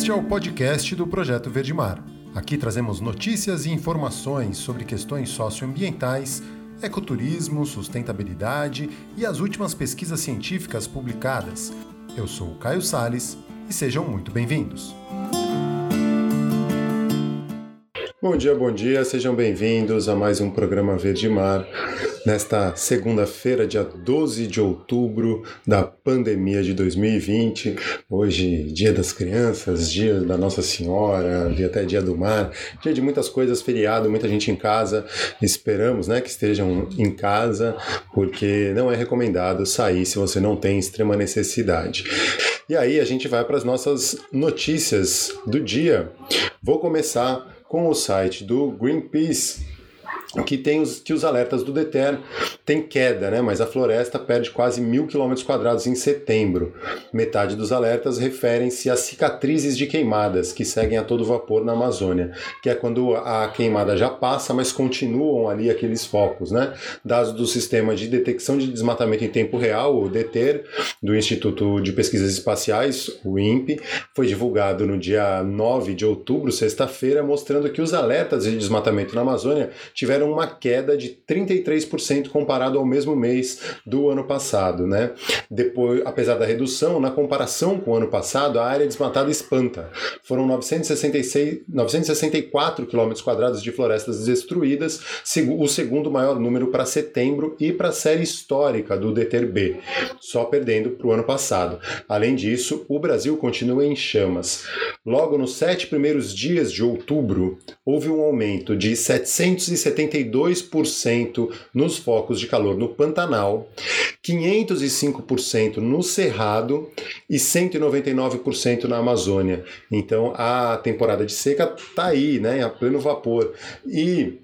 Este é o podcast do Projeto Verde Mar. Aqui trazemos notícias e informações sobre questões socioambientais, ecoturismo, sustentabilidade e as últimas pesquisas científicas publicadas. Eu sou o Caio Sales e sejam muito bem-vindos. Bom dia, bom dia, sejam bem-vindos a mais um programa Verde Mar. Nesta segunda-feira, dia 12 de outubro da pandemia de 2020, hoje, Dia das Crianças, Dia da Nossa Senhora, dia até Dia do Mar, dia de muitas coisas, feriado, muita gente em casa. Esperamos né, que estejam em casa, porque não é recomendado sair se você não tem extrema necessidade. E aí a gente vai para as nossas notícias do dia. Vou começar com o site do Greenpeace, que tem os, que os alertas do DETER tem queda, né? mas a floresta perde quase mil quilômetros quadrados em setembro. Metade dos alertas referem-se a cicatrizes de queimadas que seguem a todo vapor na Amazônia, que é quando a queimada já passa, mas continuam ali aqueles focos. Né? Dados do Sistema de Detecção de Desmatamento em Tempo Real, o DETER, do Instituto de Pesquisas Espaciais, o INPE, foi divulgado no dia 9 de outubro, sexta-feira, mostrando que os alertas de desmatamento na Amazônia tiveram uma queda de 33% comparado ao mesmo mês do ano passado, né? Depois, apesar da redução, na comparação com o ano passado, a área desmatada espanta. Foram 966, 964 quilômetros quadrados de florestas destruídas, o segundo maior número para setembro e para a série histórica do DETER-B, só perdendo para o ano passado. Além disso, o Brasil continua em chamas. Logo nos sete primeiros dias de outubro, houve um aumento de 772% nos focos de calor no Pantanal, 505% no Cerrado e 199% na Amazônia. Então a temporada de seca está aí, né, a pleno vapor. E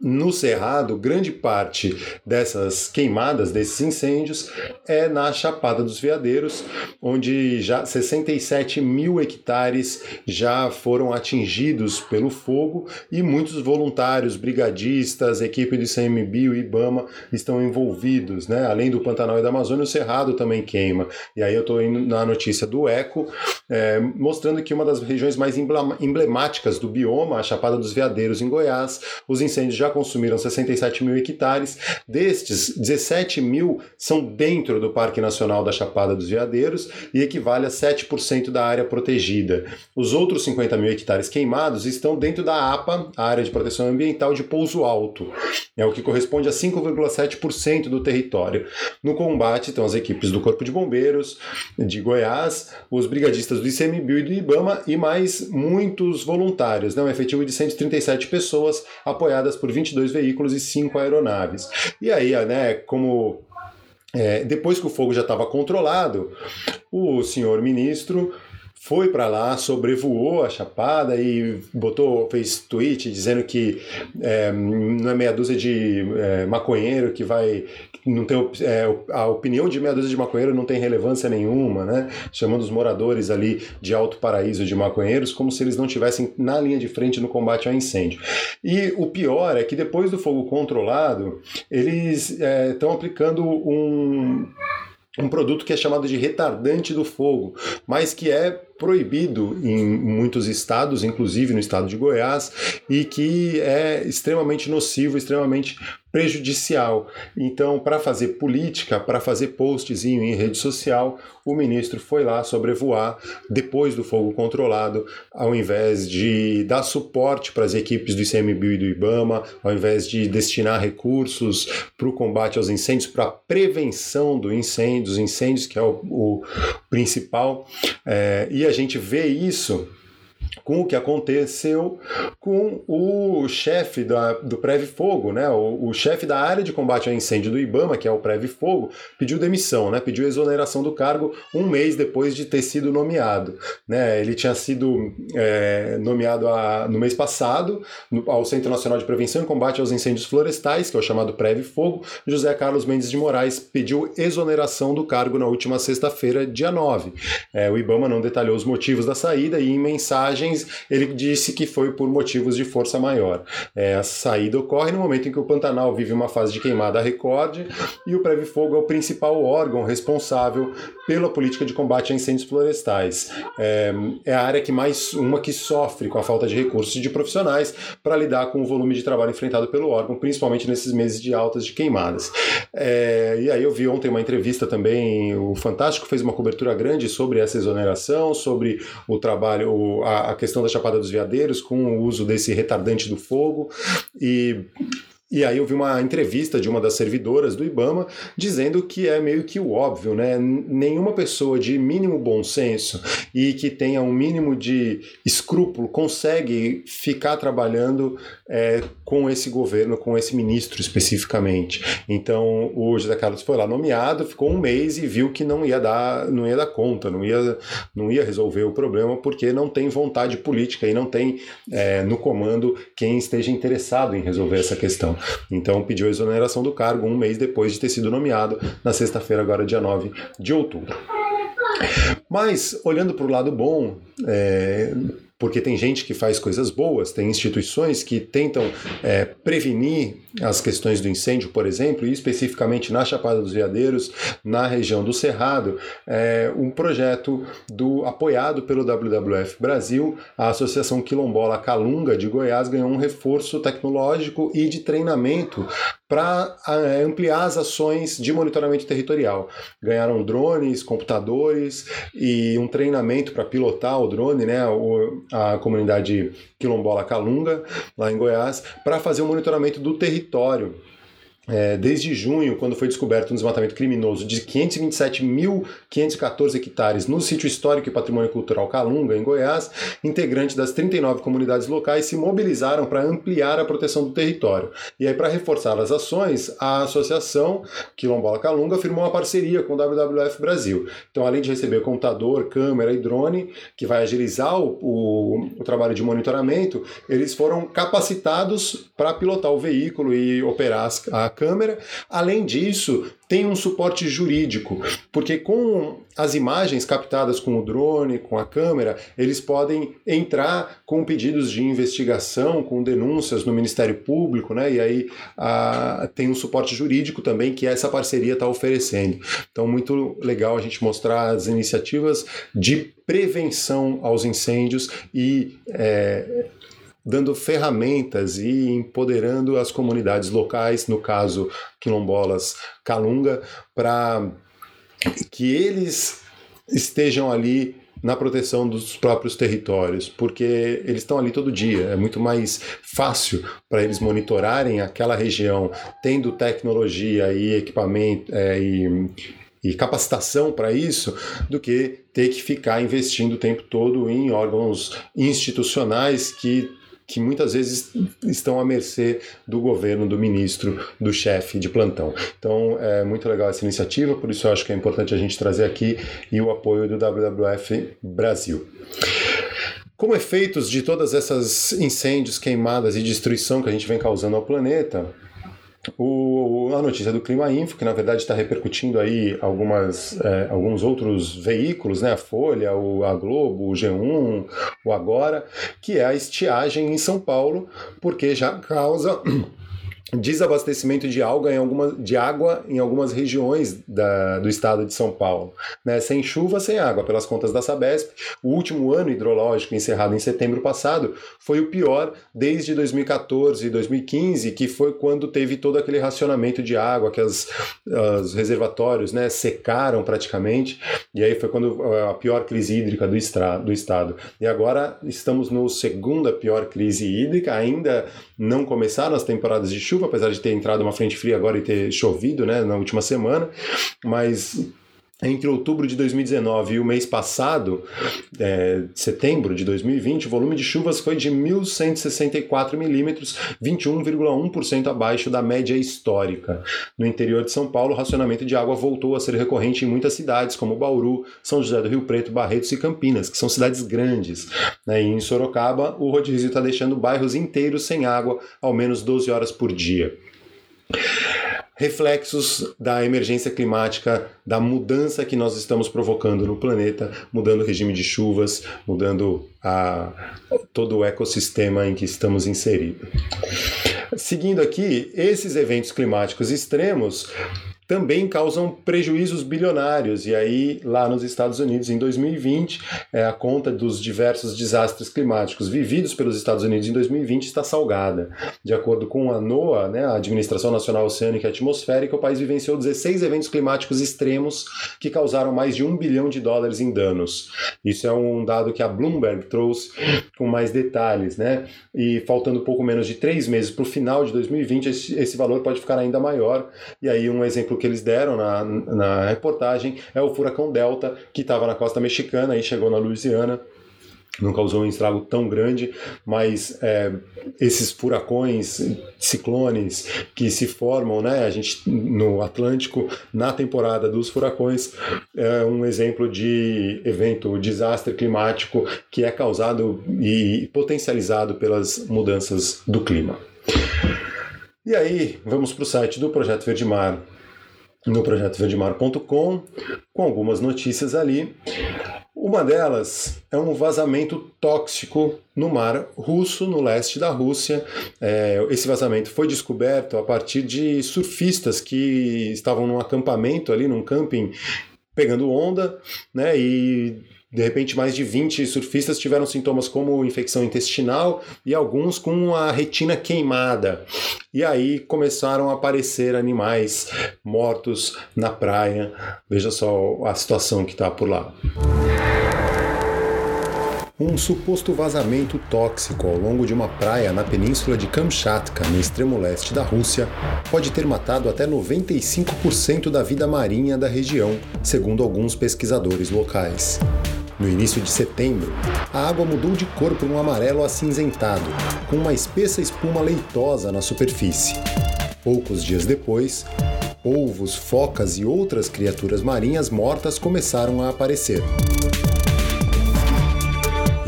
no Cerrado, grande parte dessas queimadas, desses incêndios, é na Chapada dos Veadeiros, onde já 67 mil hectares já foram atingidos pelo fogo e muitos voluntários, brigadistas, equipe do ICMBio e IBAMA estão envolvidos, né? Além do Pantanal e da Amazônia, o Cerrado também queima. E aí eu estou indo na notícia do ECO, é, mostrando que uma das regiões mais emblemáticas do bioma, a Chapada dos Veadeiros em Goiás, os incêndios já consumiram 67 mil hectares. Destes, 17 mil são dentro do Parque Nacional da Chapada dos Veadeiros e equivale a 7% da área protegida. Os outros 50 mil hectares queimados estão dentro da APA, a Área de Proteção Ambiental de Pouso Alto, é o que corresponde a 5,7% do território. No combate estão as equipes do Corpo de Bombeiros de Goiás, os brigadistas do ICMBio e do IBAMA e mais muitos voluntários, né? um efetivo de 137 pessoas apoiadas por por 22 veículos e 5 aeronaves. E aí, né, como é, depois que o fogo já estava controlado, o senhor ministro foi para lá, sobrevoou a Chapada e botou, fez tweet dizendo que é, não é meia dúzia de é, maconheiro que vai. Não tem, é, a opinião de meia dúzia de maconheiro não tem relevância nenhuma, né? Chamando os moradores ali de alto paraíso de maconheiros como se eles não tivessem na linha de frente no combate ao incêndio. E o pior é que depois do fogo controlado, eles estão é, aplicando um um produto que é chamado de retardante do fogo, mas que é proibido em muitos estados, inclusive no estado de Goiás, e que é extremamente nocivo, extremamente prejudicial. Então, para fazer política, para fazer postzinho em rede social, o ministro foi lá sobrevoar depois do fogo controlado, ao invés de dar suporte para as equipes do ICMBio e do IBAMA, ao invés de destinar recursos para o combate aos incêndios, para a prevenção do incêndio, dos incêndios, que é o, o principal. É, e a gente vê isso com o que aconteceu com o chefe da, do Preve Fogo, né? O, o chefe da área de combate ao incêndio do IBAMA, que é o Preve Fogo, pediu demissão, né? Pediu exoneração do cargo um mês depois de ter sido nomeado, né? Ele tinha sido é, nomeado a, no mês passado no, ao Centro Nacional de Prevenção e Combate aos Incêndios Florestais, que é o chamado Preve Fogo. José Carlos Mendes de Moraes pediu exoneração do cargo na última sexta-feira, dia 9. É, o IBAMA não detalhou os motivos da saída e em mensagem imagens, ele disse que foi por motivos de força maior. É, a saída ocorre no momento em que o Pantanal vive uma fase de queimada recorde e o Preve Fogo é o principal órgão responsável pela política de combate a incêndios florestais. É, é a área que mais uma que sofre com a falta de recursos de profissionais para lidar com o volume de trabalho enfrentado pelo órgão, principalmente nesses meses de altas de queimadas. É, e aí eu vi ontem uma entrevista também, o Fantástico fez uma cobertura grande sobre essa exoneração, sobre o trabalho, a, a questão da Chapada dos Veadeiros com o uso desse retardante do fogo. E e aí eu vi uma entrevista de uma das servidoras do IBAMA dizendo que é meio que o óbvio, né? Nenhuma pessoa de mínimo bom senso e que tenha um mínimo de escrúpulo consegue ficar trabalhando é, com esse governo, com esse ministro especificamente. Então o José Carlos foi lá nomeado, ficou um mês e viu que não ia dar, não ia dar conta, não ia, não ia resolver o problema porque não tem vontade política e não tem é, no comando quem esteja interessado em resolver essa questão. Então pediu a exoneração do cargo um mês depois de ter sido nomeado, na sexta-feira, agora dia 9 de outubro. Mas, olhando para o lado bom, é, porque tem gente que faz coisas boas, tem instituições que tentam é, prevenir as questões do incêndio, por exemplo, e especificamente na Chapada dos Veadeiros, na região do Cerrado, é, um projeto do apoiado pelo WWF Brasil, a Associação Quilombola Calunga de Goiás ganhou um reforço tecnológico e de treinamento para é, ampliar as ações de monitoramento territorial. Ganharam drones, computadores e um treinamento para pilotar o drone, né? A comunidade quilombola Calunga, lá em Goiás, para fazer o monitoramento do território é, desde junho, quando foi descoberto um desmatamento criminoso de 527.514 hectares no sítio histórico e patrimônio cultural Calunga, em Goiás, integrantes das 39 comunidades locais se mobilizaram para ampliar a proteção do território. E aí, para reforçar as ações, a Associação Quilombola Calunga firmou uma parceria com o WWF Brasil. Então, além de receber computador, câmera e drone, que vai agilizar o, o, o trabalho de monitoramento, eles foram capacitados para pilotar o veículo e operar a câmera. Além disso, tem um suporte jurídico, porque com as imagens captadas com o drone, com a câmera, eles podem entrar com pedidos de investigação, com denúncias no Ministério Público, né? E aí a, tem um suporte jurídico também que essa parceria está oferecendo. Então, muito legal a gente mostrar as iniciativas de prevenção aos incêndios e é, dando ferramentas e empoderando as comunidades locais, no caso quilombolas Calunga, para que eles estejam ali na proteção dos próprios territórios, porque eles estão ali todo dia. É muito mais fácil para eles monitorarem aquela região, tendo tecnologia e equipamento é, e, e capacitação para isso, do que ter que ficar investindo o tempo todo em órgãos institucionais que que muitas vezes estão à mercê do governo, do ministro, do chefe de plantão. Então é muito legal essa iniciativa, por isso eu acho que é importante a gente trazer aqui e o apoio do WWF Brasil. Como efeitos de todas essas incêndios, queimadas e destruição que a gente vem causando ao planeta, o, a notícia do Clima Info, que na verdade está repercutindo aí algumas, é, alguns outros veículos, né? a Folha, o, a Globo, o G1, o Agora, que é a estiagem em São Paulo, porque já causa desabastecimento de água em algumas, de água em algumas regiões da, do estado de São Paulo. Né? Sem chuva, sem água, pelas contas da Sabesp. O último ano hidrológico, encerrado em setembro passado, foi o pior desde 2014 e 2015, que foi quando teve todo aquele racionamento de água, que as, os reservatórios né, secaram praticamente, e aí foi quando a pior crise hídrica do, estra, do estado. E agora estamos no segunda pior crise hídrica, ainda não começaram as temporadas de chuva, chuva, apesar de ter entrado uma frente fria agora e ter chovido né, na última semana, mas entre outubro de 2019 e o mês passado, é, setembro de 2020, o volume de chuvas foi de 1.164 milímetros, 21,1% abaixo da média histórica. No interior de São Paulo, o racionamento de água voltou a ser recorrente em muitas cidades, como Bauru, São José do Rio Preto, Barretos e Campinas, que são cidades grandes. Né? E em Sorocaba, o rodízio está deixando bairros inteiros sem água, ao menos 12 horas por dia. Reflexos da emergência climática, da mudança que nós estamos provocando no planeta, mudando o regime de chuvas, mudando a, todo o ecossistema em que estamos inseridos. Seguindo aqui, esses eventos climáticos extremos também causam prejuízos bilionários. E aí, lá nos Estados Unidos, em 2020, é, a conta dos diversos desastres climáticos vividos pelos Estados Unidos em 2020 está salgada. De acordo com a NOAA, né, a Administração Nacional Oceânica e Atmosférica, o país vivenciou 16 eventos climáticos extremos que causaram mais de um bilhão de dólares em danos. Isso é um dado que a Bloomberg trouxe com mais detalhes, né? E faltando pouco menos de três meses para o final de 2020, esse, esse valor pode ficar ainda maior. E aí, um exemplo que eles deram na, na reportagem é o furacão Delta, que estava na costa mexicana e chegou na Louisiana não causou um estrago tão grande, mas é, esses furacões, ciclones que se formam, né, a gente no Atlântico na temporada dos furacões é um exemplo de evento, desastre climático que é causado e potencializado pelas mudanças do clima. E aí, vamos para o site do Projeto Verde Mar no projetoverdemar.com, com algumas notícias ali. Uma delas é um vazamento tóxico no mar russo, no leste da Rússia. É, esse vazamento foi descoberto a partir de surfistas que estavam num acampamento ali, num camping, pegando onda, né? E de repente, mais de 20 surfistas tiveram sintomas como infecção intestinal e alguns com a retina queimada. E aí começaram a aparecer animais mortos na praia. Veja só a situação que está por lá. Um suposto vazamento tóxico ao longo de uma praia na península de Kamchatka, no extremo leste da Rússia, pode ter matado até 95% da vida marinha da região, segundo alguns pesquisadores locais. No início de setembro, a água mudou de cor para um amarelo acinzentado, com uma espessa espuma leitosa na superfície. Poucos dias depois, polvos, focas e outras criaturas marinhas mortas começaram a aparecer.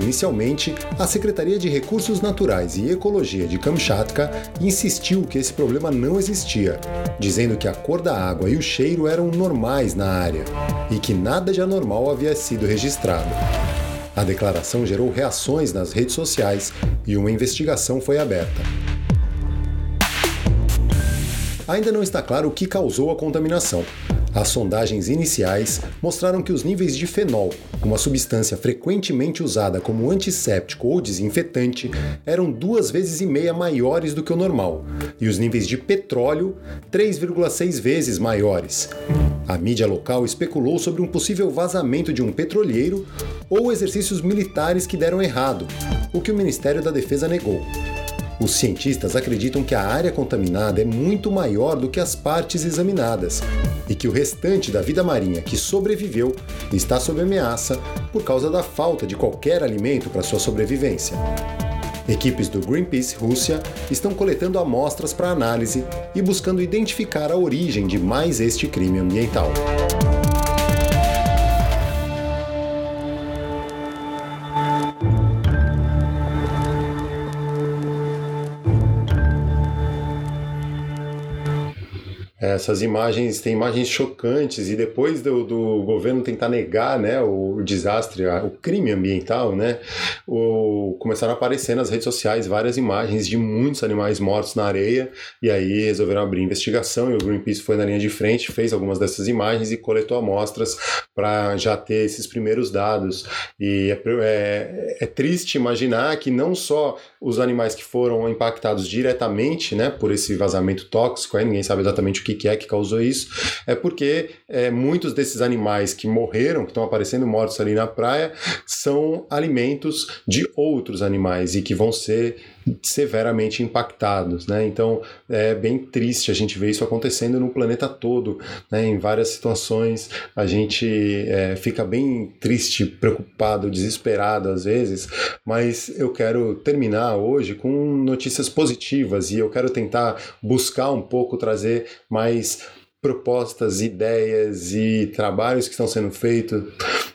Inicialmente, a Secretaria de Recursos Naturais e Ecologia de Kamchatka insistiu que esse problema não existia, dizendo que a cor da água e o cheiro eram normais na área e que nada de anormal havia sido registrado. A declaração gerou reações nas redes sociais e uma investigação foi aberta. Ainda não está claro o que causou a contaminação, as sondagens iniciais mostraram que os níveis de fenol, uma substância frequentemente usada como antisséptico ou desinfetante, eram duas vezes e meia maiores do que o normal, e os níveis de petróleo 3,6 vezes maiores. A mídia local especulou sobre um possível vazamento de um petroleiro ou exercícios militares que deram errado, o que o Ministério da Defesa negou. Os cientistas acreditam que a área contaminada é muito maior do que as partes examinadas e que o restante da vida marinha que sobreviveu está sob ameaça por causa da falta de qualquer alimento para sua sobrevivência. Equipes do Greenpeace Rússia estão coletando amostras para análise e buscando identificar a origem de mais este crime ambiental. Essas imagens, tem imagens chocantes, e depois do, do governo tentar negar né, o, desastre, o crime ambiental, né, o, começaram a aparecer nas redes sociais várias imagens de muitos animais mortos na areia, e aí resolveram abrir investigação, e o Greenpeace foi na linha de frente, fez algumas dessas imagens e coletou amostras para já ter esses primeiros dados. E é, é, é triste imaginar que não só os animais que foram impactados diretamente né, por esse vazamento tóxico, aí ninguém sabe exatamente o que, que é que causou isso, é porque é, muitos desses animais que morreram, que estão aparecendo mortos ali na praia, são alimentos de outros animais e que vão ser severamente impactados, né? Então é bem triste a gente ver isso acontecendo no planeta todo, né? Em várias situações a gente é, fica bem triste, preocupado, desesperado às vezes, mas eu quero terminar hoje com notícias positivas e eu quero tentar buscar um pouco trazer mais propostas, ideias e trabalhos que estão sendo feitos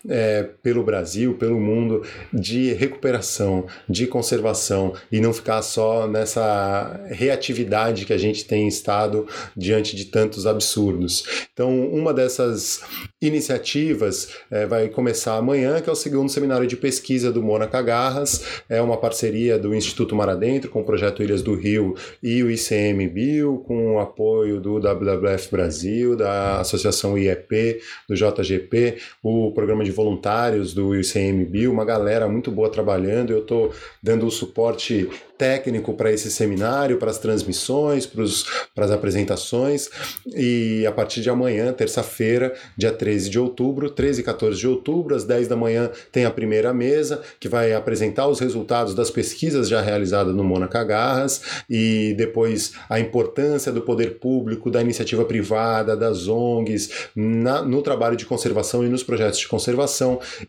é, pelo Brasil, pelo mundo, de recuperação, de conservação e não ficar só nessa reatividade que a gente tem estado diante de tantos absurdos. Então, uma dessas iniciativas é, vai começar amanhã, que é o segundo seminário de pesquisa do Mônaco Garras, é uma parceria do Instituto Mar Adentro com o Projeto Ilhas do Rio e o ICMBio, com o apoio do WWF Brasil, da Associação IEP, do JGP, o programa de voluntários do ICMBio, uma galera muito boa trabalhando, eu estou dando o suporte técnico para esse seminário, para as transmissões, para as apresentações. E a partir de amanhã, terça-feira, dia 13 de outubro, 13 e 14 de outubro, às 10 da manhã, tem a primeira mesa, que vai apresentar os resultados das pesquisas já realizadas no Mônaco Garras e depois a importância do poder público, da iniciativa privada, das ONGs, na, no trabalho de conservação e nos projetos de conservação.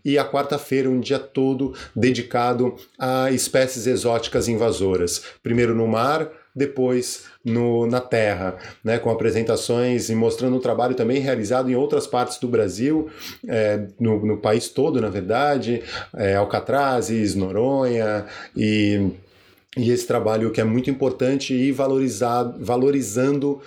E a quarta-feira, um dia todo dedicado a espécies exóticas invasoras. Primeiro no mar, depois no, na terra, né, com apresentações e mostrando o trabalho também realizado em outras partes do Brasil, é, no, no, país todo, na verdade, é, Alcatrazes, Noronha e e esse trabalho que é muito importante e valorizado, valorizando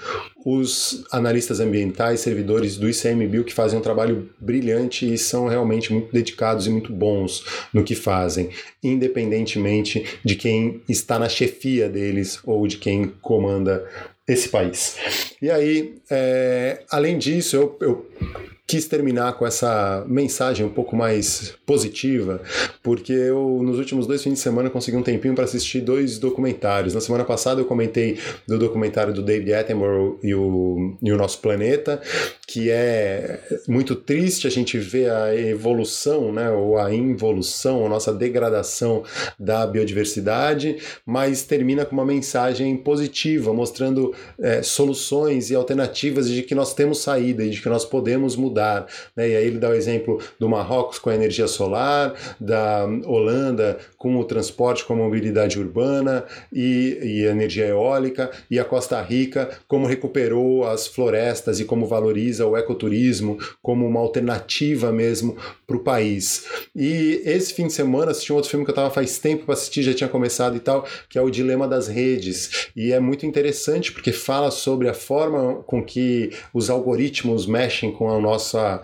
os analistas ambientais, servidores do ICMBio que fazem um trabalho brilhante e são realmente muito dedicados e muito bons no que fazem, independentemente de quem está na chefia deles ou de quem comanda esse país. E aí, é, além disso, eu, eu quis terminar com essa mensagem um pouco mais positiva, porque eu nos últimos dois fins de semana consegui um tempinho para assistir dois documentários. Na semana passada eu comentei do documentário do David Attenborough e o, e o Nosso Planeta, que é muito triste a gente ver a evolução, né, ou a involução, a nossa degradação da biodiversidade, mas termina com uma mensagem positiva, mostrando é, soluções e alternativas de que nós temos saída e de que nós podemos mudar mudar. Né? E aí ele dá o exemplo do Marrocos com a energia solar, da Holanda com o transporte, com a mobilidade urbana e, e energia eólica, e a Costa Rica como recuperou as florestas e como valoriza o ecoturismo como uma alternativa mesmo para o país. E esse fim de semana assisti um outro filme que eu estava faz tempo para assistir, já tinha começado e tal, que é o Dilema das Redes. E é muito interessante porque fala sobre a forma com que os algoritmos mexem com a nossa nossa,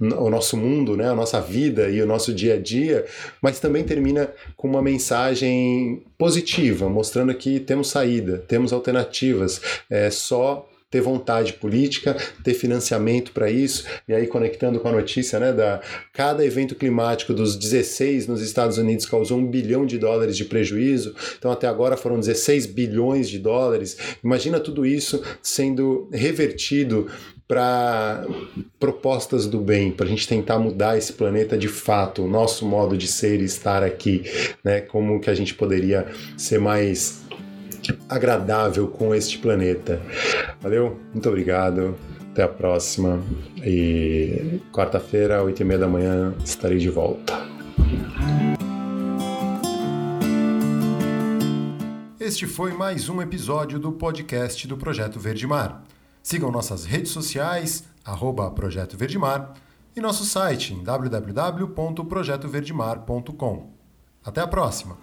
o nosso mundo, né, a nossa vida e o nosso dia a dia, mas também termina com uma mensagem positiva, mostrando que temos saída, temos alternativas, é só ter vontade política, ter financiamento para isso, e aí conectando com a notícia, né, da cada evento climático dos 16 nos Estados Unidos causou um bilhão de dólares de prejuízo, então até agora foram 16 bilhões de dólares. Imagina tudo isso sendo revertido para propostas do bem, para a gente tentar mudar esse planeta de fato, o nosso modo de ser e estar aqui, né? Como que a gente poderia ser mais agradável com este planeta. Valeu, muito obrigado. Até a próxima. E quarta-feira, oito e meia da manhã, estarei de volta. Este foi mais um episódio do podcast do Projeto Verde Mar. Sigam nossas redes sociais, arroba Projeto Verdemar, e nosso site em www.projetoverdemar.com. Até a próxima!